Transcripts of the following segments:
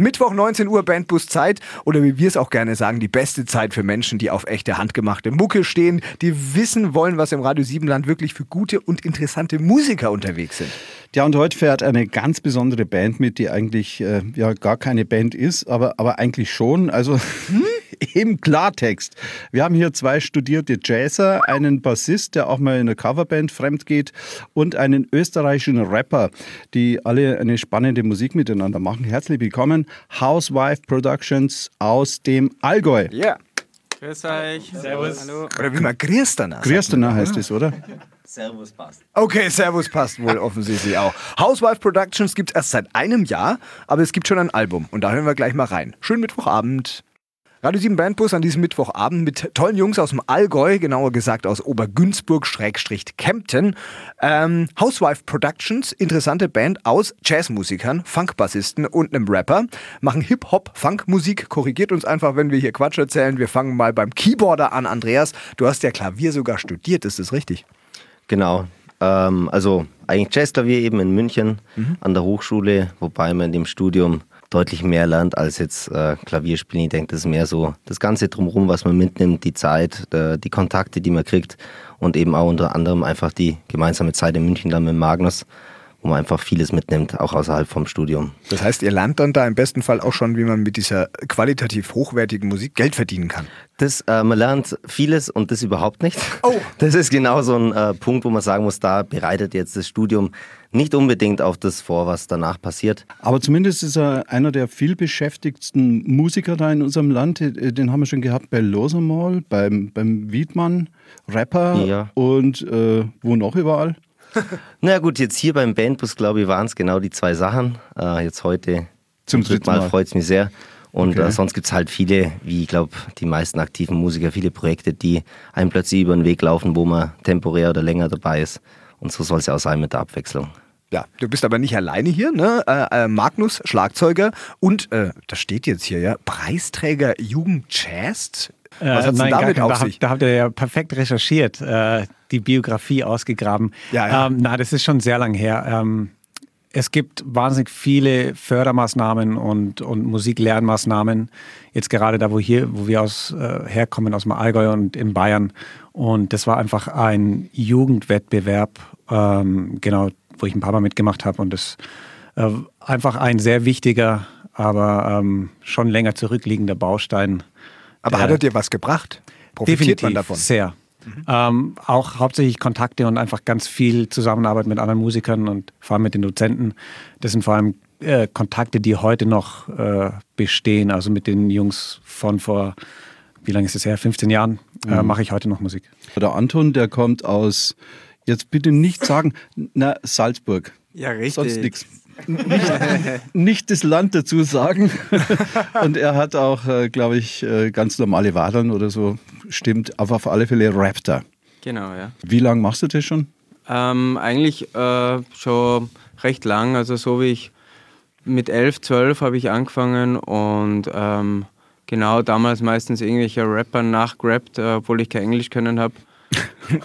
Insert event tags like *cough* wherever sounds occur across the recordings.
Mittwoch 19 Uhr Bandbus Zeit oder wie wir es auch gerne sagen, die beste Zeit für Menschen, die auf echte handgemachte Mucke stehen, die wissen wollen, was im Radio Siebenland wirklich für gute und interessante Musiker unterwegs sind. Ja, und heute fährt eine ganz besondere Band mit, die eigentlich äh, ja gar keine Band ist, aber, aber eigentlich schon. Also hm? Im Klartext. Wir haben hier zwei studierte Jazzer, einen Bassist, der auch mal in einer Coverband fremd geht, und einen österreichischen Rapper, die alle eine spannende Musik miteinander machen. Herzlich willkommen, Housewife Productions aus dem Allgäu. Ja. Yeah. Grüß euch. Servus. Hallo. Oder wie man Grierstana Grierstana heißt es, oder? Servus passt. Okay, Servus passt wohl *laughs* offensichtlich auch. Housewife Productions gibt es erst seit einem Jahr, aber es gibt schon ein Album und da hören wir gleich mal rein. Schönen Mittwochabend. Radio 7 Bandbus an diesem Mittwochabend mit tollen Jungs aus dem Allgäu, genauer gesagt aus Obergünzburg-Kempten. Ähm, Housewife Productions, interessante Band aus Jazzmusikern, Funkbassisten und einem Rapper, machen Hip-Hop-Funk-Musik. Korrigiert uns einfach, wenn wir hier Quatsch erzählen. Wir fangen mal beim Keyboarder an. Andreas, du hast ja Klavier sogar studiert, ist das richtig? Genau. Ähm, also eigentlich Jazzklavier eben in München mhm. an der Hochschule, wobei man in dem Studium deutlich mehr lernt als jetzt äh, Klavierspielen. Ich denke, das ist mehr so das Ganze drumherum, was man mitnimmt, die Zeit, äh, die Kontakte, die man kriegt und eben auch unter anderem einfach die gemeinsame Zeit in München dann mit Magnus wo man einfach vieles mitnimmt, auch außerhalb vom Studium. Das heißt, ihr lernt dann da im besten Fall auch schon, wie man mit dieser qualitativ hochwertigen Musik Geld verdienen kann. Das, äh, man lernt vieles und das überhaupt nicht. Oh. *laughs* Das ist genau so ein äh, Punkt, wo man sagen muss, da bereitet jetzt das Studium nicht unbedingt auf das vor, was danach passiert. Aber zumindest ist er einer der vielbeschäftigsten Musiker da in unserem Land. Äh, den haben wir schon gehabt bei Losemal, beim, beim Wiedmann, Rapper ja. und äh, wo noch überall? *laughs* Na gut, jetzt hier beim Bandbus, glaube ich, waren es genau die zwei Sachen. Äh, jetzt heute zum dritten Mal, Mal. freut es mich sehr. Und okay. äh, sonst gibt es halt viele, wie ich glaube, die meisten aktiven Musiker, viele Projekte, die einem plötzlich über den Weg laufen, wo man temporär oder länger dabei ist. Und so soll es ja auch sein mit der Abwechslung. Ja, du bist aber nicht alleine hier, ne? Äh, äh, Magnus, Schlagzeuger und, äh, das steht jetzt hier, ja, Preisträger Jugend Jazz. Was hat äh, damit auf da, sich? Da habt ihr ja perfekt recherchiert, äh, die Biografie ausgegraben. Ja, ja. Ähm, na, das ist schon sehr lang her. Ähm, es gibt wahnsinnig viele Fördermaßnahmen und, und Musiklernmaßnahmen. Jetzt gerade da, wo, hier, wo wir aus, äh, herkommen, aus dem Allgäu und in Bayern. Und das war einfach ein Jugendwettbewerb, ähm, genau, wo ich ein paar Mal mitgemacht habe. Und das äh, einfach ein sehr wichtiger, aber ähm, schon länger zurückliegender Baustein aber hat er dir was gebracht? Profitiert Definitiv, man davon? Sehr. Mhm. Ähm, auch hauptsächlich Kontakte und einfach ganz viel Zusammenarbeit mit anderen Musikern und vor allem mit den Dozenten. Das sind vor allem äh, Kontakte, die heute noch äh, bestehen. Also mit den Jungs von vor, wie lange ist es her? 15 Jahren äh, mhm. mache ich heute noch Musik. Der Anton, der kommt aus, jetzt bitte nicht sagen, na, Salzburg. Ja, richtig. Sonst nichts nicht, nicht, das Land dazu sagen. *laughs* Und er hat auch, äh, glaube ich, äh, ganz normale Wadern oder so. Stimmt, aber auf alle Fälle Raptor. Genau, ja. Wie lange machst du das schon? Ähm, eigentlich äh, schon recht lang. Also so wie ich mit 11, 12 habe ich angefangen und ähm, genau damals meistens irgendwelche Rapper nachgerappt, äh, obwohl ich kein Englisch können habe.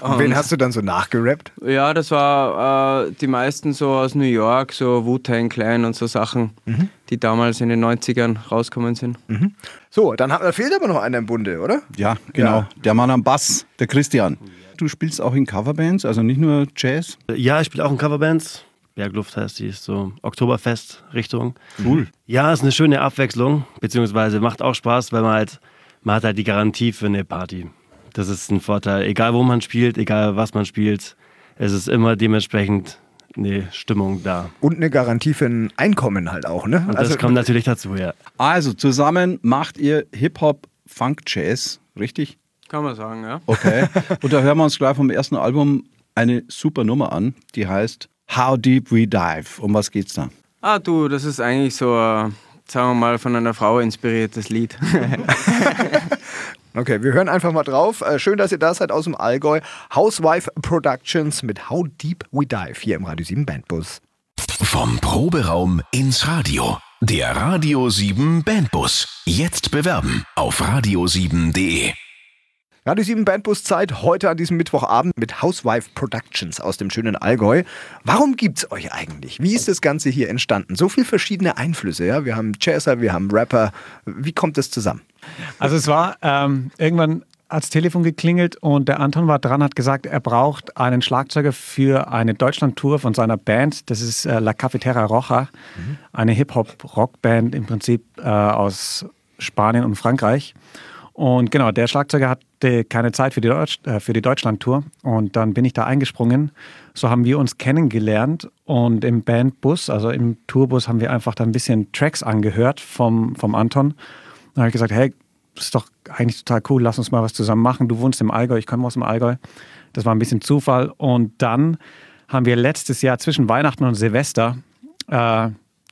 Und *laughs* wen hast du dann so nachgerappt? Ja, das war äh, die meisten so aus New York, so Wu-Tang Clan und so Sachen, mhm. die damals in den 90ern rausgekommen sind. Mhm. So, dann da fehlt aber noch einer im Bunde, oder? Ja, genau. Ja. Der Mann am Bass, der Christian. Du spielst auch in Coverbands, also nicht nur Jazz? Ja, ich spiele auch in Coverbands. Bergluft heißt die, ist so Oktoberfest-Richtung. Cool. Ja, ist eine schöne Abwechslung, beziehungsweise macht auch Spaß, weil man halt, man hat halt die Garantie für eine Party. Das ist ein Vorteil. Egal wo man spielt, egal was man spielt, es ist immer dementsprechend eine Stimmung da. Und eine Garantie für ein Einkommen halt auch, ne? Und also, das kommt natürlich dazu, ja. Also zusammen macht ihr Hip-Hop, Funk, Jazz, richtig? Kann man sagen, ja. Okay. Und da hören wir uns gleich vom ersten Album eine super Nummer an, die heißt How Deep We Dive. Um was geht's da? Ah, du, das ist eigentlich so, sagen wir mal, von einer Frau inspiriertes Lied. *laughs* Okay, wir hören einfach mal drauf. Äh, schön, dass ihr da seid aus dem Allgäu. Housewife Productions mit How Deep We Dive hier im Radio 7 Bandbus. Vom Proberaum ins Radio. Der Radio 7 Bandbus. Jetzt bewerben auf radio7.de. Radio 7 Bandbuszeit heute an diesem Mittwochabend mit Housewife Productions aus dem schönen Allgäu. Warum gibt es euch eigentlich? Wie ist das Ganze hier entstanden? So viele verschiedene Einflüsse, ja? Wir haben Jazzer, wir haben Rapper. Wie kommt das zusammen? Also es war ähm, irgendwann als Telefon geklingelt und der Anton war dran, hat gesagt, er braucht einen Schlagzeuger für eine Deutschland-Tour von seiner Band. Das ist äh, La Cafetera Roja, mhm. eine Hip-Hop-Rockband im Prinzip äh, aus Spanien und Frankreich. Und genau, der Schlagzeuger hatte keine Zeit für die, Deutsch, äh, für die Deutschland-Tour. Und dann bin ich da eingesprungen. So haben wir uns kennengelernt. Und im Bandbus, also im Tourbus, haben wir einfach da ein bisschen Tracks angehört vom, vom Anton. Dann habe ich gesagt, hey, das ist doch eigentlich total cool, lass uns mal was zusammen machen. Du wohnst im Allgäu, ich komme aus dem Allgäu. Das war ein bisschen Zufall. Und dann haben wir letztes Jahr zwischen Weihnachten und Silvester äh,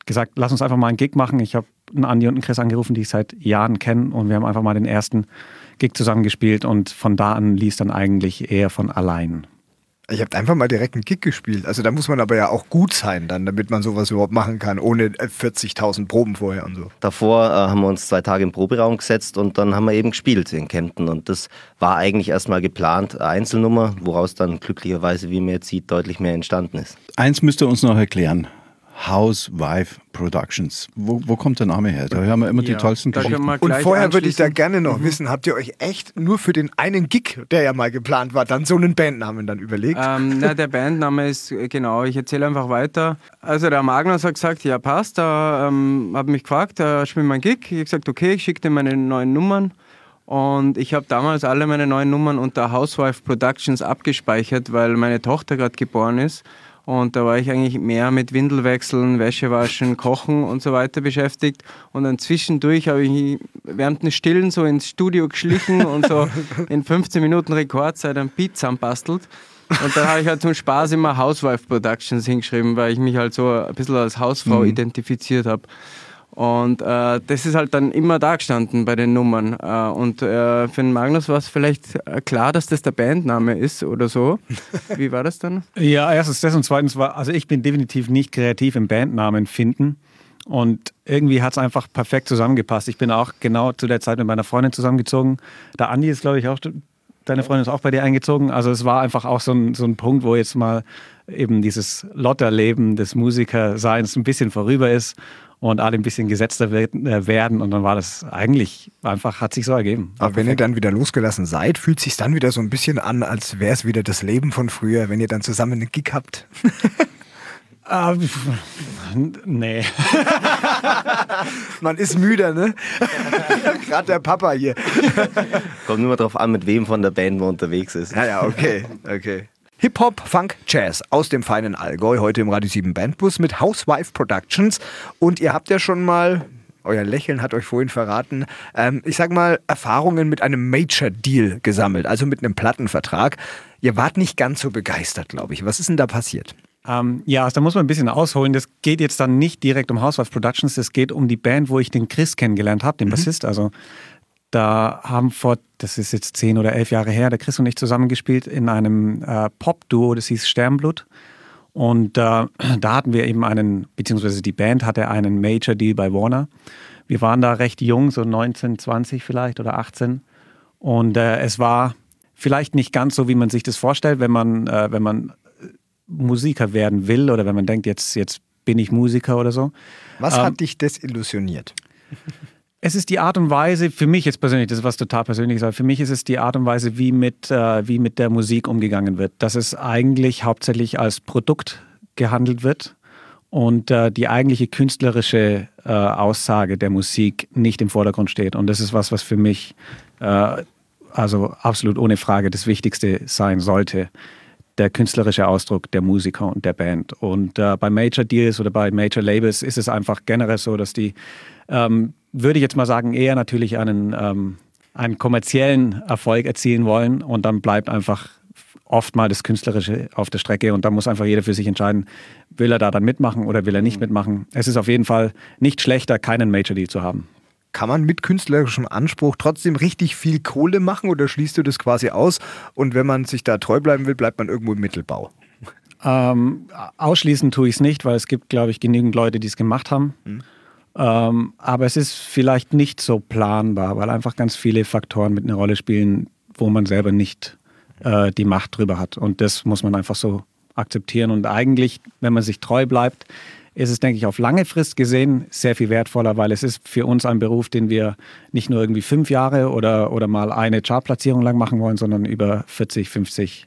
gesagt, lass uns einfach mal einen Gig machen. Ich habe einen Andi und einen Chris angerufen, die ich seit Jahren kenne und wir haben einfach mal den ersten Gig zusammengespielt und von da an lief dann eigentlich eher von allein. Ich habe einfach mal direkt einen Gig gespielt. Also da muss man aber ja auch gut sein dann, damit man sowas überhaupt machen kann, ohne 40.000 Proben vorher und so. Davor äh, haben wir uns zwei Tage im Proberaum gesetzt und dann haben wir eben gespielt in Kempten. Und das war eigentlich erstmal geplant, Einzelnummer, woraus dann glücklicherweise, wie man jetzt sieht, deutlich mehr entstanden ist. Eins müsst ihr uns noch erklären. Housewife Productions. Wo, wo kommt der Name her? Da hören wir immer ja, die tollsten Geschichten. Und vorher würde ich da gerne noch mhm. wissen, habt ihr euch echt nur für den einen Gig, der ja mal geplant war, dann so einen Bandnamen dann überlegt? Ähm, na, der Bandname ist, äh, genau, ich erzähle einfach weiter. Also der Magnus hat gesagt, ja passt, er ähm, hat mich gefragt, er spielt mein Gig. Ich habe gesagt, okay, ich schicke dir meine neuen Nummern. Und ich habe damals alle meine neuen Nummern unter Housewife Productions abgespeichert, weil meine Tochter gerade geboren ist. Und da war ich eigentlich mehr mit Windelwechseln, Wäschewaschen, Kochen und so weiter beschäftigt. Und dann zwischendurch habe ich während des Stillen so ins Studio geschlichen und so *laughs* in 15 Minuten Rekordzeit ein Beat zusammenbastelt. Und dann habe ich halt zum Spaß immer Housewife Productions hingeschrieben, weil ich mich halt so ein bisschen als Hausfrau mhm. identifiziert habe. Und äh, das ist halt dann immer da gestanden bei den Nummern. Äh, und äh, für den Magnus war es vielleicht äh, klar, dass das der Bandname ist oder so. *laughs* Wie war das dann? ja, erstens das und zweitens war, also ich bin definitiv nicht kreativ im Bandnamen finden. Und irgendwie hat es einfach perfekt zusammengepasst. Ich bin auch genau zu der Zeit mit meiner Freundin zusammengezogen. Der Andi ist, glaube ich, auch, deine Freundin ist auch bei dir eingezogen. Also es war einfach auch so ein, so ein Punkt, wo jetzt mal eben dieses Lotterleben des Musikerseins ein bisschen vorüber ist und alle ein bisschen gesetzter äh, werden. Und dann war das eigentlich einfach, hat sich so ergeben. Aber wenn ihr dann wieder losgelassen seid, fühlt es sich dann wieder so ein bisschen an, als wäre es wieder das Leben von früher, wenn ihr dann zusammen einen Gig habt. *laughs* Uh, nee. Man ist müde, ne? *laughs* Gerade der Papa hier. Kommt nur mal drauf an, mit wem von der Band man unterwegs ist. Ja, ja, okay, okay. Hip-Hop, Funk, Jazz aus dem feinen Allgäu, heute im Radio 7 Bandbus mit Housewife Productions. Und ihr habt ja schon mal, euer Lächeln hat euch vorhin verraten, ähm, ich sag mal, Erfahrungen mit einem Major-Deal gesammelt, also mit einem Plattenvertrag. Ihr wart nicht ganz so begeistert, glaube ich. Was ist denn da passiert? Ähm, ja, also da muss man ein bisschen ausholen. Das geht jetzt dann nicht direkt um Housewife Productions, das geht um die Band, wo ich den Chris kennengelernt habe, den mhm. Bassist. Also da haben vor, das ist jetzt zehn oder elf Jahre her, der Chris und ich zusammengespielt in einem äh, Pop-Duo, das hieß Sternblut. Und äh, da hatten wir eben einen, beziehungsweise die Band hatte einen Major-Deal bei Warner. Wir waren da recht jung, so 19, 20 vielleicht oder 18. Und äh, es war vielleicht nicht ganz so, wie man sich das vorstellt, wenn man, äh, wenn man Musiker werden will oder wenn man denkt, jetzt, jetzt bin ich Musiker oder so. Was ähm, hat dich desillusioniert? *laughs* Es ist die Art und Weise, für mich jetzt persönlich, das ist was total persönliches, aber für mich ist es die Art und Weise, wie mit, äh, wie mit der Musik umgegangen wird. Dass es eigentlich hauptsächlich als Produkt gehandelt wird und äh, die eigentliche künstlerische äh, Aussage der Musik nicht im Vordergrund steht. Und das ist was, was für mich äh, also absolut ohne Frage das Wichtigste sein sollte. Der künstlerische Ausdruck der Musiker und der Band. Und äh, bei Major Deals oder bei Major Labels ist es einfach generell so, dass die ähm, würde ich jetzt mal sagen, eher natürlich einen, ähm, einen kommerziellen Erfolg erzielen wollen und dann bleibt einfach oft mal das Künstlerische auf der Strecke und da muss einfach jeder für sich entscheiden, will er da dann mitmachen oder will er nicht mhm. mitmachen. Es ist auf jeden Fall nicht schlechter, keinen Major Deal zu haben. Kann man mit künstlerischem Anspruch trotzdem richtig viel Kohle machen oder schließt du das quasi aus und wenn man sich da treu bleiben will, bleibt man irgendwo im Mittelbau? Ähm, ausschließen tue ich es nicht, weil es gibt, glaube ich, genügend Leute, die es gemacht haben. Mhm. Ähm, aber es ist vielleicht nicht so planbar, weil einfach ganz viele Faktoren mit einer Rolle spielen, wo man selber nicht äh, die Macht drüber hat. Und das muss man einfach so akzeptieren. Und eigentlich, wenn man sich treu bleibt, ist es, denke ich, auf lange Frist gesehen sehr viel wertvoller, weil es ist für uns ein Beruf, den wir nicht nur irgendwie fünf Jahre oder, oder mal eine Chartplatzierung lang machen wollen, sondern über 40, 50,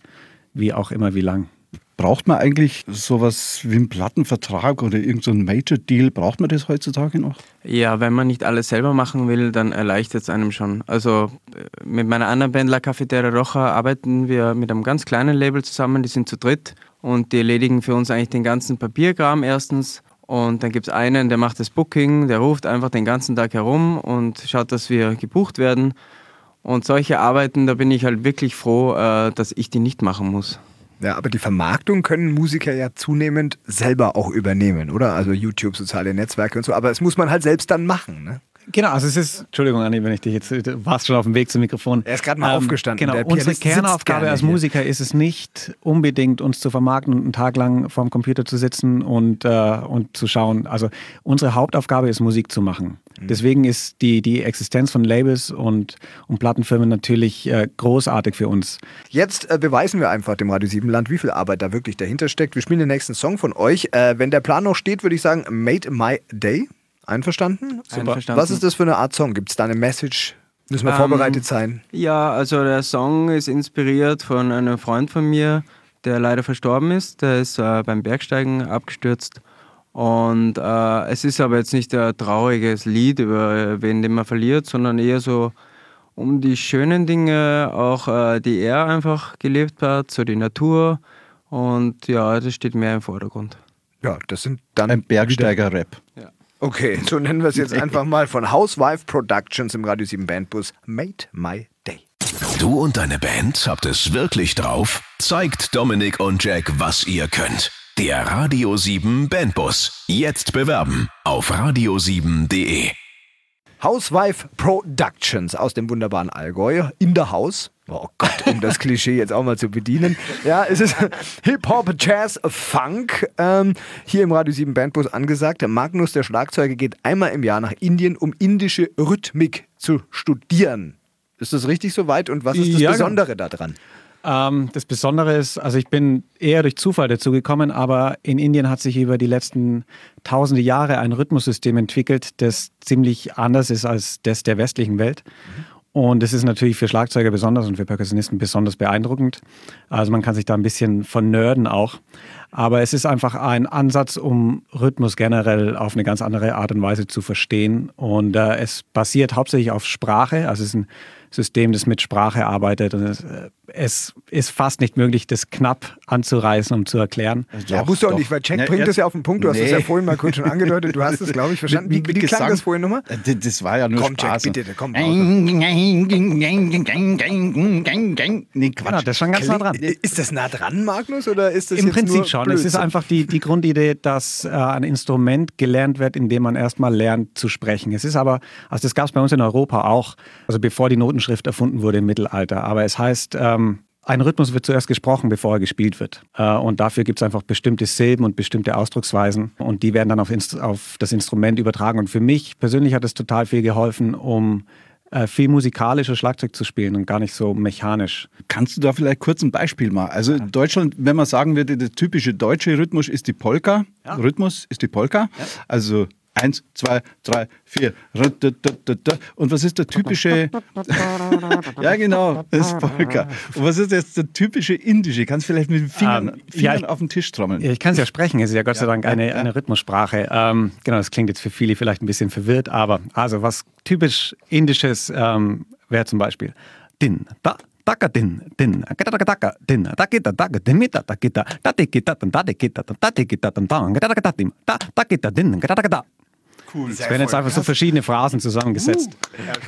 wie auch immer, wie lang. Braucht man eigentlich sowas wie einen Plattenvertrag oder irgendeinen so Major-Deal? Braucht man das heutzutage noch? Ja, wenn man nicht alles selber machen will, dann erleichtert es einem schon. Also äh, mit meiner anderen Band La Cafetera Roja arbeiten wir mit einem ganz kleinen Label zusammen, die sind zu dritt und die erledigen für uns eigentlich den ganzen Papierkram erstens. Und dann gibt es einen, der macht das Booking, der ruft einfach den ganzen Tag herum und schaut, dass wir gebucht werden. Und solche Arbeiten, da bin ich halt wirklich froh, äh, dass ich die nicht machen muss. Ja, aber die Vermarktung können Musiker ja zunehmend selber auch übernehmen, oder? Also YouTube, soziale Netzwerke und so. Aber es muss man halt selbst dann machen, ne? Genau, also es ist, Entschuldigung, Anni, wenn ich dich jetzt, du warst schon auf dem Weg zum Mikrofon. Er ist gerade mal ähm, aufgestanden. Genau, unsere Kernaufgabe als Musiker hier. ist es nicht unbedingt, uns zu vermarkten und einen Tag lang vorm Computer zu sitzen und, äh, und zu schauen. Also unsere Hauptaufgabe ist, Musik zu machen. Mhm. Deswegen ist die, die Existenz von Labels und, und Plattenfirmen natürlich äh, großartig für uns. Jetzt äh, beweisen wir einfach dem Radio 7 Land, wie viel Arbeit da wirklich dahinter steckt. Wir spielen den nächsten Song von euch. Äh, wenn der Plan noch steht, würde ich sagen, Made My Day. Einverstanden? Einverstanden. Was ist das für eine Art Song? Gibt es da eine Message? Müssen wir ähm, vorbereitet sein? Ja, also der Song ist inspiriert von einem Freund von mir, der leider verstorben ist. Der ist äh, beim Bergsteigen abgestürzt. Und äh, es ist aber jetzt nicht ein trauriges Lied über wen, den man verliert, sondern eher so um die schönen Dinge, auch äh, die er einfach gelebt hat, so die Natur. Und ja, das steht mehr im Vordergrund. Ja, das sind dann. Ein Bergsteiger-Rap. Ja. Okay, *laughs* so nennen wir es jetzt einfach mal von Housewife Productions im Radio 7 Bandbus Made My Day. Du und deine Band habt es wirklich drauf? Zeigt Dominik und Jack, was ihr könnt. Der Radio 7 Bandbus. Jetzt bewerben auf radio7.de. Housewife Productions aus dem wunderbaren Allgäu in der Haus. Oh Gott, um das Klischee jetzt auch mal zu bedienen. Ja, es ist Hip-Hop, Jazz, Funk. Ähm, hier im Radio 7 Bandbus angesagt. Magnus, der Schlagzeuger, geht einmal im Jahr nach Indien, um indische Rhythmik zu studieren. Ist das richtig soweit? Und was ist das ja, genau. Besondere daran? Ähm, das Besondere ist, also ich bin eher durch Zufall dazu gekommen, aber in Indien hat sich über die letzten tausende Jahre ein Rhythmussystem entwickelt, das ziemlich anders ist als das der westlichen Welt. Mhm. Und es ist natürlich für Schlagzeuger besonders und für Perkussionisten besonders beeindruckend. Also man kann sich da ein bisschen vernörden auch. Aber es ist einfach ein Ansatz, um Rhythmus generell auf eine ganz andere Art und Weise zu verstehen. Und äh, es basiert hauptsächlich auf Sprache. Also es ist ein System, das mit Sprache arbeitet. Und es, äh, es ist fast nicht möglich, das knapp anzureißen, um zu erklären. Ja, doch, musst du auch doch. nicht, weil Jack ja, bringt das ja auf den Punkt. Du nee. hast es ja vorhin mal kurz schon angedeutet. Du hast es, glaube ich, verstanden. Wie, wie, wie klang das vorhin nochmal? Äh, das war ja nur komm, Spaß. Jack, bitte, komm. Nee, Quatsch. Genau, das ist schon ganz nah dran. Ist das nah dran, Magnus? Oder ist das Im Prinzip schon. Blödsinn? Es ist einfach die, die Grundidee, dass äh, ein Instrument gelernt wird, indem man erstmal lernt zu sprechen. Es ist aber, also das gab es bei uns in Europa auch, also bevor die Notenschrift erfunden wurde im Mittelalter. Aber es heißt, ähm, ein Rhythmus wird zuerst gesprochen, bevor er gespielt wird. Äh, und dafür gibt es einfach bestimmte Silben und bestimmte Ausdrucksweisen. Und die werden dann auf, auf, das Instrument übertragen. Und für mich persönlich hat es total viel geholfen, um viel musikalischer Schlagzeug zu spielen und gar nicht so mechanisch. Kannst du da vielleicht kurz ein Beispiel machen? Also in Deutschland, wenn man sagen würde, der typische deutsche Rhythmus ist die Polka. Ja. Rhythmus ist die Polka. Ja. Also Eins, zwei, drei, vier. Und was ist der typische. ja, genau, das ist Polka. Und was ist jetzt der typische indische? Kannst du vielleicht mit den Fingern, ähm, Fingern ja, auf den Tisch trommeln? Ich kann es ja sprechen, es ist ja Gott sei Dank eine, eine Rhythmussprache. Ähm, genau, das klingt jetzt für viele vielleicht ein bisschen verwirrt, aber also was typisch indisches ähm, wäre zum Beispiel Din, da, taka din din taka taka din takita taka dimita takita tatikita tatikita tatikita tantang taka tatim ta takita din taka Cool. Es werden jetzt einfach so verschiedene Phrasen zusammengesetzt.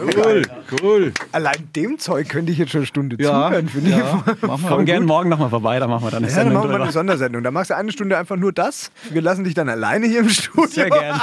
Uh, ja, cool, cool. Allein dem Zeug könnte ich jetzt schon eine Stunde ja, zuhören, finde ja. ich. Komm gerne morgen nochmal vorbei, da machen wir dann eine ja, Sendung. Dann machen wir eine Sondersendung. Da machst du eine Stunde einfach nur das. Wir lassen dich dann alleine hier im Studio. Sehr gerne.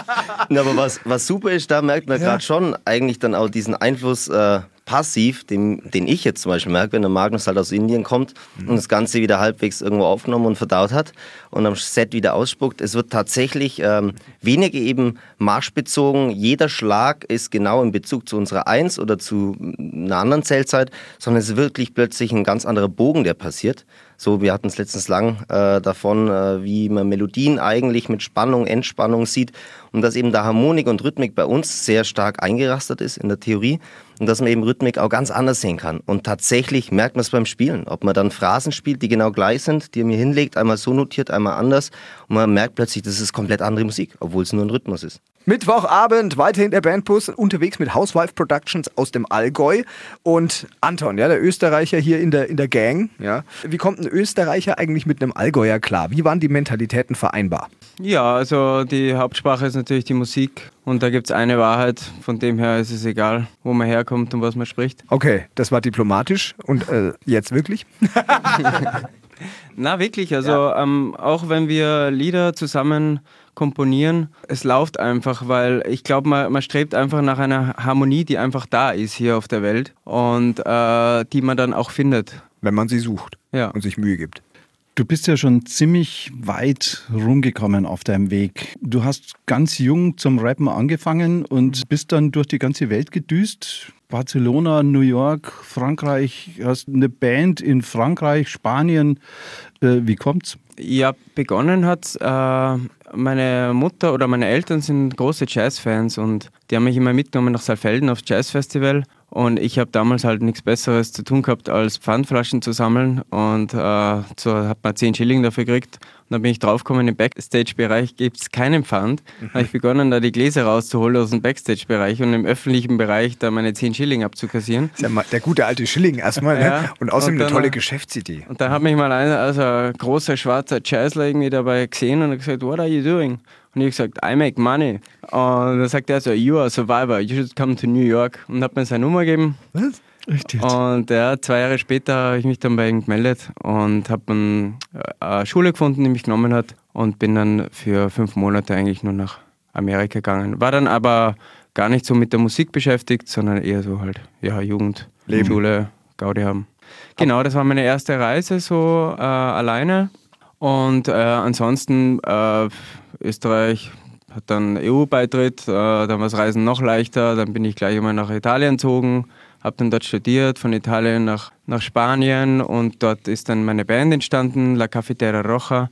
aber was, was super ist, da merkt man ja. gerade schon eigentlich dann auch diesen Einfluss. Äh, passiv, den, den ich jetzt zum Beispiel merke, wenn der Magnus halt aus Indien kommt mhm. und das Ganze wieder halbwegs irgendwo aufgenommen und verdaut hat und am Set wieder ausspuckt. Es wird tatsächlich ähm, weniger eben marschbezogen. Jeder Schlag ist genau in Bezug zu unserer Eins oder zu einer anderen Zählzeit, sondern es ist wirklich plötzlich ein ganz anderer Bogen, der passiert. So, wir hatten es letztens lang äh, davon, äh, wie man Melodien eigentlich mit Spannung, Entspannung sieht und dass eben da Harmonik und Rhythmik bei uns sehr stark eingerastet ist in der Theorie und dass man eben Rhythmik auch ganz anders sehen kann. Und tatsächlich merkt man es beim Spielen, ob man dann Phrasen spielt, die genau gleich sind, die er mir hinlegt, einmal so notiert, einmal anders und man merkt plötzlich, das ist komplett andere Musik, obwohl es nur ein Rhythmus ist. Mittwochabend, weiterhin der Bandbus, unterwegs mit Housewife Productions aus dem Allgäu. Und Anton, ja, der Österreicher hier in der, in der Gang. Ja. Wie kommt ein Österreicher eigentlich mit einem Allgäuer klar? Wie waren die Mentalitäten vereinbar? Ja, also die Hauptsprache ist natürlich die Musik. Und da gibt es eine Wahrheit, von dem her ist es egal, wo man herkommt und was man spricht. Okay, das war diplomatisch. Und äh, jetzt wirklich? *laughs* Na, wirklich. Also ja. ähm, auch wenn wir Lieder zusammen komponieren, es läuft einfach, weil ich glaube, man, man, strebt einfach nach einer Harmonie, die einfach da ist hier auf der Welt und äh, die man dann auch findet. Wenn man sie sucht ja. und sich Mühe gibt. Du bist ja schon ziemlich weit rumgekommen auf deinem Weg. Du hast ganz jung zum Rappen angefangen und bist dann durch die ganze Welt gedüst. Barcelona, New York, Frankreich, hast eine Band in Frankreich, Spanien. Äh, wie kommt's? Ja, begonnen hat äh, meine Mutter oder meine Eltern sind große Jazzfans und die haben mich immer mitgenommen nach Saalfelden aufs Jazzfestival und ich habe damals halt nichts Besseres zu tun gehabt, als Pfandflaschen zu sammeln. Und äh, so hat man 10 Schilling dafür gekriegt. Und dann bin ich draufgekommen, im Backstage-Bereich gibt es keinen Pfand. Mhm. habe ich begonnen, da die Gläser rauszuholen aus dem Backstage-Bereich und im öffentlichen Bereich da meine 10 Schilling abzukassieren. Das ist ja der gute alte Schilling erstmal. Ne? Ja. Und außerdem und dann, eine tolle Geschäftsidee. Und dann hat mich mal ein, also großer schwarzer Jazzler irgendwie dabei gesehen und hat gesagt, what are you doing? Und ich gesagt, I make money. Und dann sagt er so, you are a survivor, you should come to New York. Und hat mir seine Nummer gegeben. Was? Richtig. Und ja, zwei Jahre später habe ich mich dann bei ihm gemeldet und habe äh, eine Schule gefunden, die mich genommen hat und bin dann für fünf Monate eigentlich nur nach Amerika gegangen. War dann aber gar nicht so mit der Musik beschäftigt, sondern eher so halt, ja, Jugend, Leben. Schule, Gaudi haben. Genau, das war meine erste Reise so äh, alleine. Und äh, ansonsten äh, Österreich hat dann EU-Beitritt, äh, dann war das Reisen noch leichter, dann bin ich gleich einmal nach Italien gezogen, habe dann dort studiert, von Italien nach, nach Spanien und dort ist dann meine Band entstanden, La Cafetera Roja.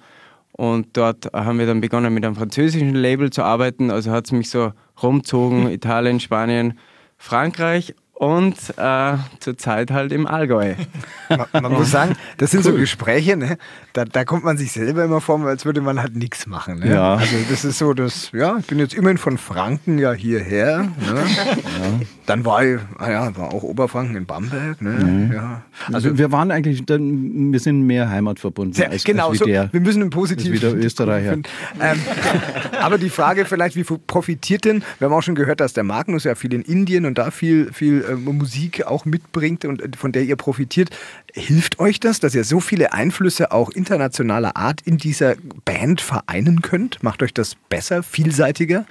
Und dort haben wir dann begonnen mit einem französischen Label zu arbeiten, also hat es mich so rumzogen, *laughs* Italien, Spanien, Frankreich und äh, zurzeit halt im Allgäu. Man, man muss sagen, das sind cool. so Gespräche, ne? da, da kommt man sich selber immer vor, als würde man halt nichts machen. Ne? Ja. Also das ist so, dass, ja, ich bin jetzt immerhin von Franken ja hierher. Ne? Ja. Dann war ich, ah ja, war auch Oberfranken in Bamberg. Ne? Mhm. Ja. Also wir waren eigentlich, wir sind mehr heimatverbunden ja, als, genau, als wie so, der, wir müssen im Positiven. Wie der Österreicher. Ähm, *laughs* aber die Frage vielleicht, wie profitiert denn, wir haben auch schon gehört, dass der Magnus ja viel in Indien und da viel, viel äh, Musik auch mitbringt und von der ihr profitiert. Hilft euch das, dass ihr so viele Einflüsse auch internationaler Art in dieser Band vereinen könnt? Macht euch das besser, vielseitiger?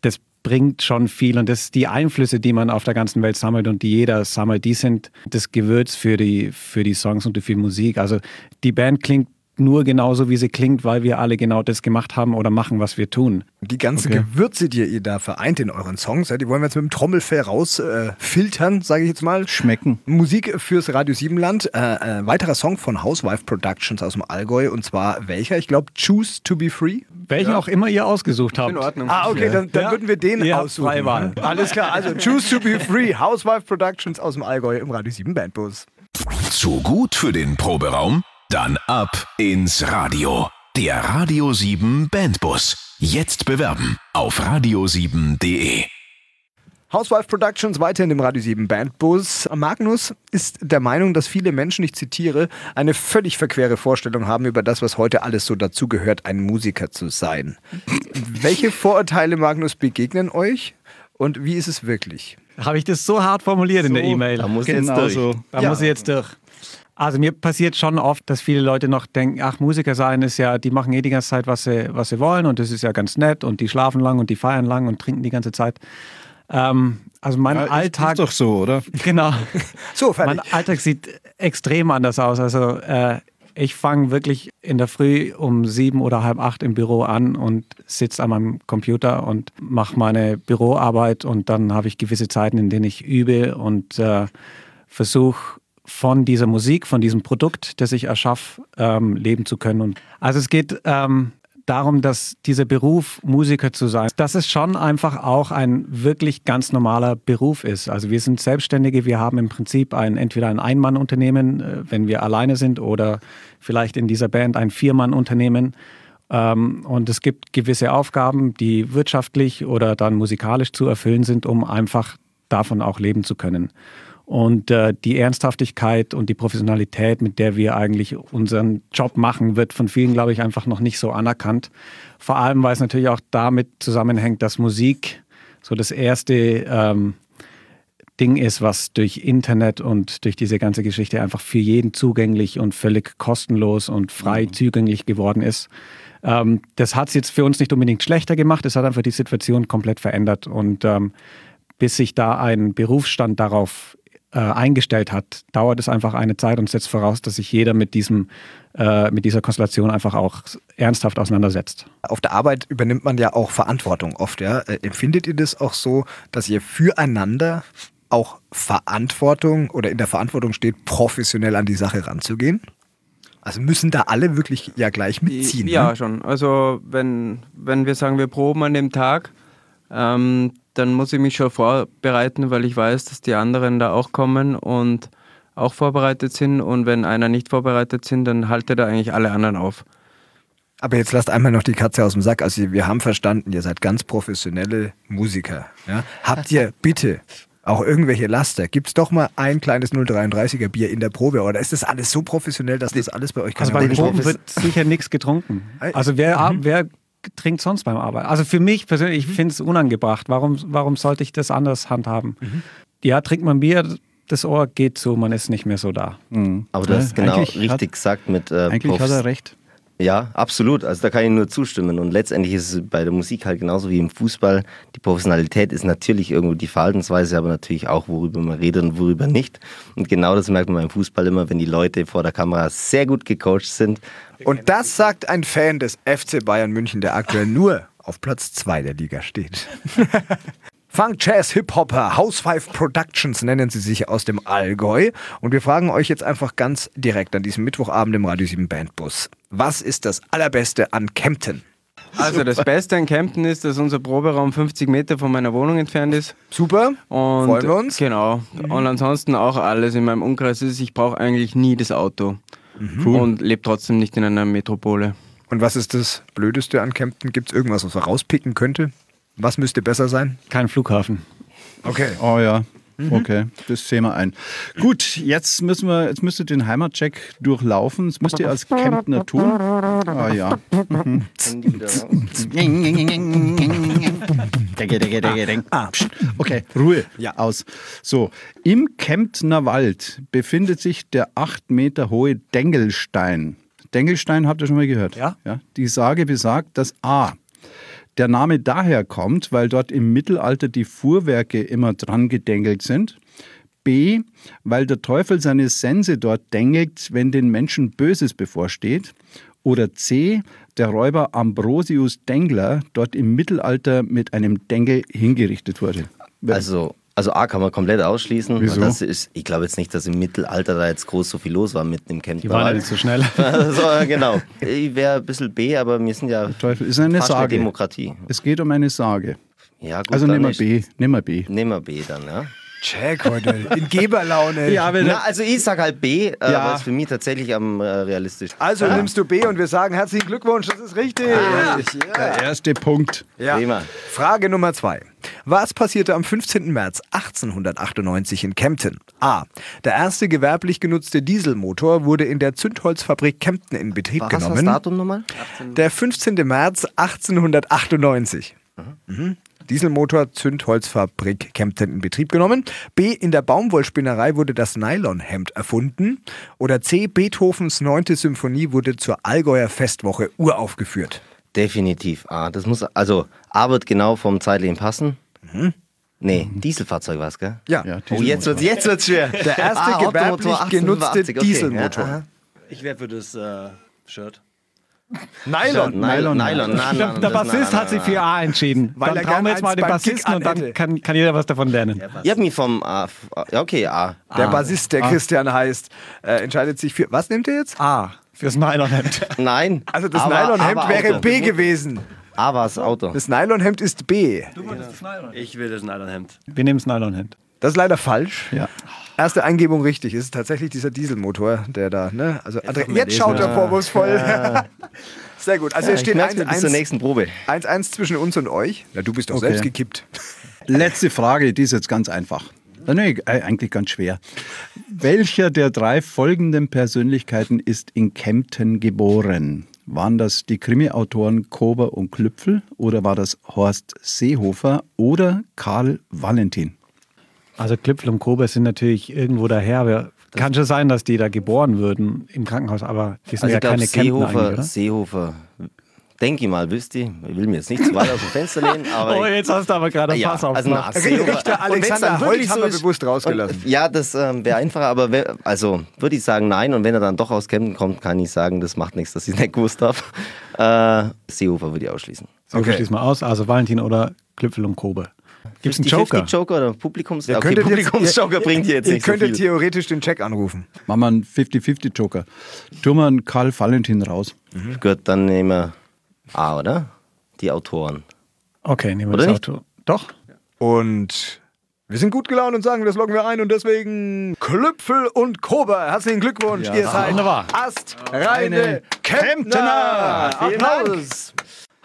Das bringt schon viel und das die Einflüsse, die man auf der ganzen Welt sammelt und die jeder sammelt, die sind das Gewürz für die, für die Songs und für die Musik. Also die Band klingt nur genauso, wie sie klingt, weil wir alle genau das gemacht haben oder machen, was wir tun. Die ganzen okay. Gewürze, die ihr da vereint in euren Songs, die wollen wir jetzt mit dem Trommelfell rausfiltern, äh, sage ich jetzt mal. Schmecken. Musik fürs Radio Siebenland. Äh, äh, weiterer Song von Housewife Productions aus dem Allgäu und zwar welcher? Ich glaube Choose to be Free. Welchen ja. auch immer ihr ausgesucht habt. In Ordnung. Ah, okay, dann, dann ja. würden wir den ja, aussuchen. Freiwahl. Alles klar, also Choose to be Free, Housewife Productions aus dem Allgäu im Radio 7 Bandbus. Zu gut für den Proberaum? Dann ab ins Radio. Der Radio 7 Bandbus. Jetzt bewerben auf radio7.de. Housewife Productions weiterhin im Radio 7 Bandbus. Magnus ist der Meinung, dass viele Menschen, ich zitiere, eine völlig verquere Vorstellung haben über das, was heute alles so dazugehört, ein Musiker zu sein. Welche Vorurteile, Magnus, begegnen euch und wie ist es wirklich? Habe ich das so hart formuliert so, in der E-Mail? Da muss genau jetzt durch. So. Da ja. muss ich jetzt durch. Also mir passiert schon oft, dass viele Leute noch denken, ach, Musiker sein ist ja, die machen eh die ganze Zeit, was sie, was sie wollen und das ist ja ganz nett und die schlafen lang und die feiern lang und trinken die ganze Zeit. Ähm, also mein ja, Alltag. Ist doch so, oder? *laughs* Genau. so, fertig. Mein Alltag sieht extrem anders aus. Also äh, ich fange wirklich in der Früh um sieben oder halb acht im Büro an und sitze an meinem Computer und mache meine Büroarbeit und dann habe ich gewisse Zeiten, in denen ich übe und äh, versuche von dieser Musik, von diesem Produkt, das ich erschaffe, ähm, leben zu können. Und also es geht ähm, darum, dass dieser Beruf, Musiker zu sein, dass es schon einfach auch ein wirklich ganz normaler Beruf ist. Also wir sind Selbstständige, wir haben im Prinzip ein, entweder ein Ein-Mann-Unternehmen, äh, wenn wir alleine sind, oder vielleicht in dieser Band ein Vier-Mann-Unternehmen. Ähm, und es gibt gewisse Aufgaben, die wirtschaftlich oder dann musikalisch zu erfüllen sind, um einfach davon auch leben zu können. Und äh, die Ernsthaftigkeit und die Professionalität, mit der wir eigentlich unseren Job machen, wird von vielen, glaube ich, einfach noch nicht so anerkannt. Vor allem, weil es natürlich auch damit zusammenhängt, dass Musik so das erste ähm, Ding ist, was durch Internet und durch diese ganze Geschichte einfach für jeden zugänglich und völlig kostenlos und frei mhm. zugänglich geworden ist. Ähm, das hat es jetzt für uns nicht unbedingt schlechter gemacht, es hat einfach die Situation komplett verändert und ähm, bis sich da ein Berufsstand darauf äh, eingestellt hat, dauert es einfach eine Zeit und setzt voraus, dass sich jeder mit diesem äh, mit dieser Konstellation einfach auch ernsthaft auseinandersetzt. Auf der Arbeit übernimmt man ja auch Verantwortung oft. Ja? Äh, empfindet ihr das auch so, dass ihr füreinander auch Verantwortung oder in der Verantwortung steht, professionell an die Sache ranzugehen? Also müssen da alle wirklich ja gleich mitziehen? Ja, ne? schon. Also wenn, wenn wir sagen, wir proben an dem Tag, ähm, dann muss ich mich schon vorbereiten, weil ich weiß, dass die anderen da auch kommen und auch vorbereitet sind. Und wenn einer nicht vorbereitet sind, dann haltet er eigentlich alle anderen auf. Aber jetzt lasst einmal noch die Katze aus dem Sack. Also wir haben verstanden, ihr seid ganz professionelle Musiker. Ja? Habt ihr bitte auch irgendwelche Laster? Gibt es doch mal ein kleines 033er Bier in der Probe? Oder ist das alles so professionell, dass das alles bei euch Also bei Proben wird sicher nichts getrunken. Also wer, mhm. wer trinkt sonst beim Arbeiten? Also für mich persönlich, ich mhm. finde es unangebracht. Warum, warum sollte ich das anders handhaben? Mhm. Ja, trinkt man Bier, das Ohr geht zu, man ist nicht mehr so da. Mhm. Aber du hast genau richtig hat, gesagt mit äh, Eigentlich Profs. hat er recht. Ja, absolut. Also da kann ich nur zustimmen. Und letztendlich ist es bei der Musik halt genauso wie im Fußball. Die Professionalität ist natürlich irgendwo die Verhaltensweise, aber natürlich auch, worüber man redet und worüber nicht. Und genau das merkt man beim Fußball immer, wenn die Leute vor der Kamera sehr gut gecoacht sind. Und das sagt ein Fan des FC Bayern München, der aktuell nur auf Platz 2 der Liga steht. *laughs* Funk, Jazz, Hip-Hopper, Housewife Productions nennen sie sich aus dem Allgäu. Und wir fragen euch jetzt einfach ganz direkt an diesem Mittwochabend im Radio 7 Bandbus. Was ist das Allerbeste an Kempten? Also das Beste an Kempten ist, dass unser Proberaum 50 Meter von meiner Wohnung entfernt ist. Super, und freuen wir uns. Genau. Mhm. Und ansonsten auch alles in meinem Umkreis ist, ich brauche eigentlich nie das Auto. Mhm. Und lebe trotzdem nicht in einer Metropole. Und was ist das Blödeste an Kempten? Gibt es irgendwas, was man rauspicken könnte? Was müsste besser sein? Kein Flughafen. Okay. Oh ja. Mhm. Okay, das sehen wir ein. Gut, jetzt müssen wir, jetzt müsst ihr den Heimatcheck durchlaufen. Das müsst ihr als Kemptner tun. Ah ja. Mhm. ah, okay, Ruhe. Ja. Aus. So, im Kemptner Wald befindet sich der acht Meter hohe Dengelstein. Dengelstein habt ihr schon mal gehört? Ja. ja. Die Sage besagt, dass A der Name daher kommt, weil dort im Mittelalter die Fuhrwerke immer dran gedengelt sind. B, weil der Teufel seine Sense dort dengelt, wenn den Menschen Böses bevorsteht. Oder C, der Räuber Ambrosius Dengler dort im Mittelalter mit einem Dengel hingerichtet wurde. Also also A kann man komplett ausschließen. Wieso? Das ist, ich glaube jetzt nicht, dass im Mittelalter da jetzt groß so viel los war mitten im Camp. Die waren nicht *laughs* so schnell. also, genau. Ich wäre ein bisschen B, aber wir sind ja Teufel ist eine Sage. Demokratie. Es geht um eine Sage. Ja, gut, also nehmen wir B. Nehmen wir B. Nehmen wir B dann, ja. Check heute. In Geberlaune. ja, Na, also ich sag halt B, äh, ja. weil es für mich tatsächlich am äh, realistisch Also ja. nimmst du B und wir sagen herzlichen Glückwunsch, das ist richtig. Ah, ja. Der erste Punkt. Ja. Prima. Frage Nummer zwei. Was passierte am 15. März 1898 in Kempten? A. Der erste gewerblich genutzte Dieselmotor wurde in der Zündholzfabrik Kempten in Betrieb Was genommen. Was ist das Datum nochmal? Der 15. März 1898. Mhm. Dieselmotor Zündholzfabrik Kempten in Betrieb genommen. B. In der Baumwollspinnerei wurde das Nylonhemd erfunden. Oder C. Beethovens 9. Symphonie wurde zur Allgäuer Festwoche uraufgeführt. Definitiv A. Das muss, also A wird genau vom zeitlichen passen. Mhm. Nee, Dieselfahrzeug war es, gell? Ja. ja oh, jetzt wird jetzt wird's schwer. Der erste ah, gewerblich genutzte okay. Dieselmotor. Ja, ich wäre für das äh, Shirt. Nylon. Nylon. Nylon. Nylon. Der, der Bassist hat sich für A entschieden. Weil dann trauen wir jetzt mal den Bassisten und dann kann, kann, jeder was davon lernen. Ihr habt mich vom A. Ja, okay, A. Der Bassist, der A. Christian heißt, äh, entscheidet sich für. Was nimmt er jetzt? A. Fürs Nylonhemd. *laughs* Nein. Also das Nylonhemd wäre B gewesen. A war das Auto. Das Nylonhemd ist B. Du wolltest das Nylonhemd. Ich will das Nylonhemd. Wir nehmen das Nylonhemd. Das ist leider falsch. Ja. Erste Eingebung richtig. Es ist tatsächlich dieser Dieselmotor, der da, ne? Also jetzt, jetzt schaut er vorwurfsvoll. Ja. *laughs* Sehr gut. Also ja, es steht 1-1 zur nächsten Probe. 1-1 zwischen uns und euch. Na, du bist doch okay. selbst gekippt. *laughs* Letzte Frage, die ist jetzt ganz einfach. Nee, eigentlich ganz schwer. Welcher der drei folgenden Persönlichkeiten ist in Kempten geboren? Waren das die Krimi-Autoren Kober und Klüpfel oder war das Horst Seehofer oder Karl Valentin? Also Klüpfel und Kober sind natürlich irgendwo daher. Aber kann schon sein, dass die da geboren würden im Krankenhaus, aber die sind also ja keine Seehofer, Seehofer denke ich mal, wisst ihr, ich will mir jetzt nicht zu weit aus dem Fenster lehnen, *laughs* aber... oh, jetzt hast du aber gerade ein ja, Fass also na, Richter Alexander Holt haben wir so bewusst rausgelassen. Und, ja, das ähm, wäre einfacher, aber also würde ich sagen nein und wenn er dann doch aus Kempten kommt, kann ich sagen, das macht nichts, dass ich nicht gewusst habe. Äh, Seehofer würde ich ausschließen. So, okay. schließ mal aus, also Valentin oder Klüpfel und Kobe. Gibt es einen Joker? Joker oder Publikums okay, Publikumsjoker *laughs* bringt hier jetzt ihr nicht so könntet theoretisch den Check anrufen. Machen wir einen 50-50 Joker. Tun wir einen Karl Valentin raus. Mhm. Gut, dann nehmen wir A, oder? Die Autoren. Okay, nehmen wir oder das Auto. Doch. Und wir sind gut gelaunt und sagen, das loggen wir ein und deswegen Klüpfel und Kober. Herzlichen Glückwunsch, ja, ihr seid astreine Kemptener. Applaus.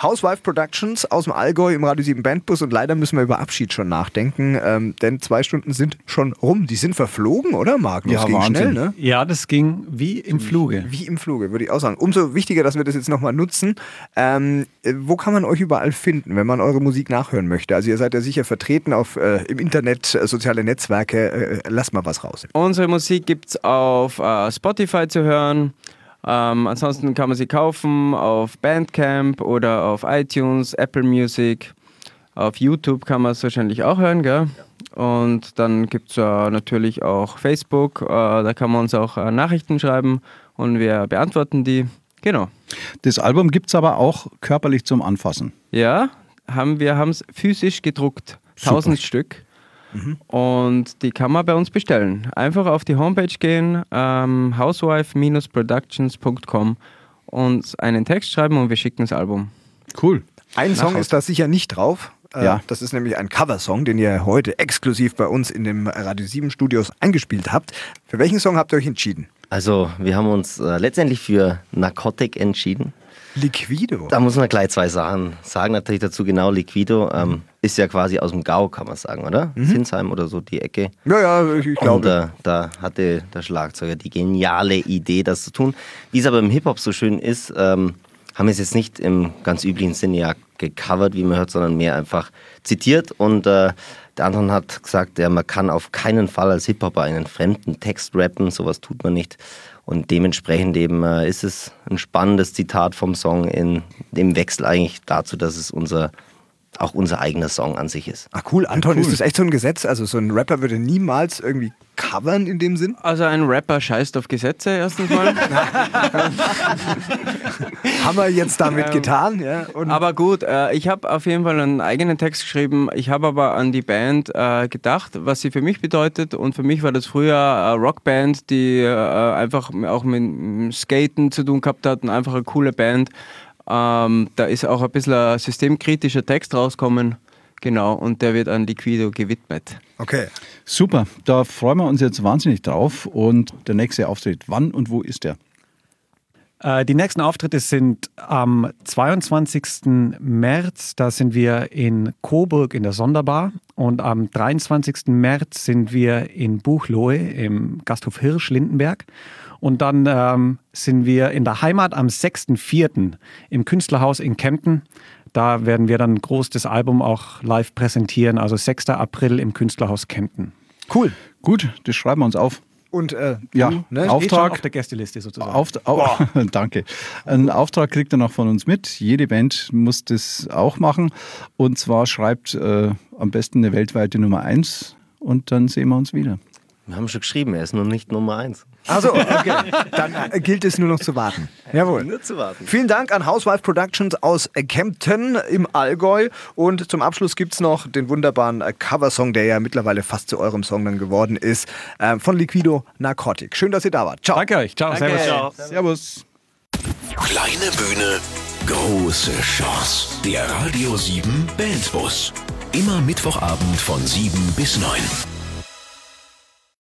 Housewife Productions aus dem Allgäu im Radio 7 Bandbus und leider müssen wir über Abschied schon nachdenken, ähm, denn zwei Stunden sind schon rum. Die sind verflogen, oder Marc? Ja, ging Wahnsinn. schnell, ne? Ja, das ging wie im Fluge. Wie im Fluge, würde ich auch sagen. Umso wichtiger, dass wir das jetzt nochmal nutzen. Ähm, wo kann man euch überall finden, wenn man eure Musik nachhören möchte? Also ihr seid ja sicher vertreten auf, äh, im Internet, äh, soziale Netzwerke. Äh, lasst mal was raus. Unsere Musik gibt es auf äh, Spotify zu hören. Ähm, ansonsten kann man sie kaufen auf Bandcamp oder auf iTunes, Apple Music. Auf YouTube kann man es wahrscheinlich auch hören, gell? Und dann gibt es äh, natürlich auch Facebook, äh, da kann man uns auch äh, Nachrichten schreiben und wir beantworten die. Genau. Das Album gibt es aber auch körperlich zum Anfassen. Ja, haben, wir haben es physisch gedruckt. Super. 1000 Stück. Mhm. Und die kann man bei uns bestellen. Einfach auf die Homepage gehen, ähm, housewife-productions.com und einen Text schreiben und wir schicken das Album. Cool. Ein Song ist da sicher nicht drauf. Äh, ja. Das ist nämlich ein Coversong, den ihr heute exklusiv bei uns in dem Radio 7 Studios eingespielt habt. Für welchen Song habt ihr euch entschieden? Also, wir haben uns äh, letztendlich für Narcotic entschieden. Liquido. Da muss man gleich zwei Sachen sagen. Natürlich dazu genau, Liquido ähm, ist ja quasi aus dem Gau, kann man sagen, oder? Mhm. Sinsheim oder so, die Ecke. Ja, ja, ich glaube. Und äh, da hatte der Schlagzeuger die geniale Idee, das zu tun. Wie es aber im Hip-Hop so schön ist, ähm, haben wir es jetzt nicht im ganz üblichen Sinne ja gecovert, wie man hört, sondern mehr einfach zitiert. Und äh, der andere hat gesagt, ja, man kann auf keinen Fall als Hip-Hopper einen fremden Text rappen, sowas tut man nicht. Und dementsprechend eben äh, ist es ein spannendes Zitat vom Song in dem Wechsel eigentlich dazu, dass es unser auch unser eigener Song an sich ist. Ach cool, Anton, ja, cool. ist das echt so ein Gesetz? Also so ein Rapper würde niemals irgendwie covern in dem Sinn? Also ein Rapper scheißt auf Gesetze erstens mal. *laughs* *laughs* Haben wir jetzt damit ähm, getan, ja. Und aber gut, äh, ich habe auf jeden Fall einen eigenen Text geschrieben. Ich habe aber an die Band äh, gedacht, was sie für mich bedeutet. Und für mich war das früher eine Rockband, die äh, einfach auch mit Skaten zu tun gehabt hat und einfach eine coole Band. Ähm, da ist auch ein bisschen ein systemkritischer Text rauskommen. Genau, und der wird an Liquido gewidmet. Okay. Super, da freuen wir uns jetzt wahnsinnig drauf. Und der nächste Auftritt, wann und wo ist der? Äh, die nächsten Auftritte sind am 22. März, da sind wir in Coburg in der Sonderbar. Und am 23. März sind wir in Buchloe im Gasthof Hirsch Lindenberg. Und dann ähm, sind wir in der Heimat am 6.4. im Künstlerhaus in Kempten. Da werden wir dann groß das Album auch live präsentieren, also 6. April im Künstlerhaus Kempten. Cool. Gut, das schreiben wir uns auf. Und äh, ja, ne? Auftrag auf der Gästeliste sozusagen. Auf, oh, *laughs* danke. Einen Auftrag kriegt er noch von uns mit. Jede Band muss das auch machen. Und zwar schreibt äh, am besten eine weltweite Nummer 1 und dann sehen wir uns wieder. Wir haben schon geschrieben, er ist noch nicht Nummer 1. Also, okay. *laughs* Dann äh, gilt es nur noch zu warten. Jawohl. Nur zu warten. Vielen Dank an Housewife Productions aus Kempten im Allgäu. Und zum Abschluss gibt es noch den wunderbaren äh, Coversong, der ja mittlerweile fast zu eurem Song dann geworden ist, äh, von Liquido Narcotic. Schön, dass ihr da wart. Ciao. Danke euch. Ciao. Danke. Servus. Ciao. Servus. Kleine Bühne, große Chance. Der Radio 7 Bandbus. Immer Mittwochabend von 7 bis 9.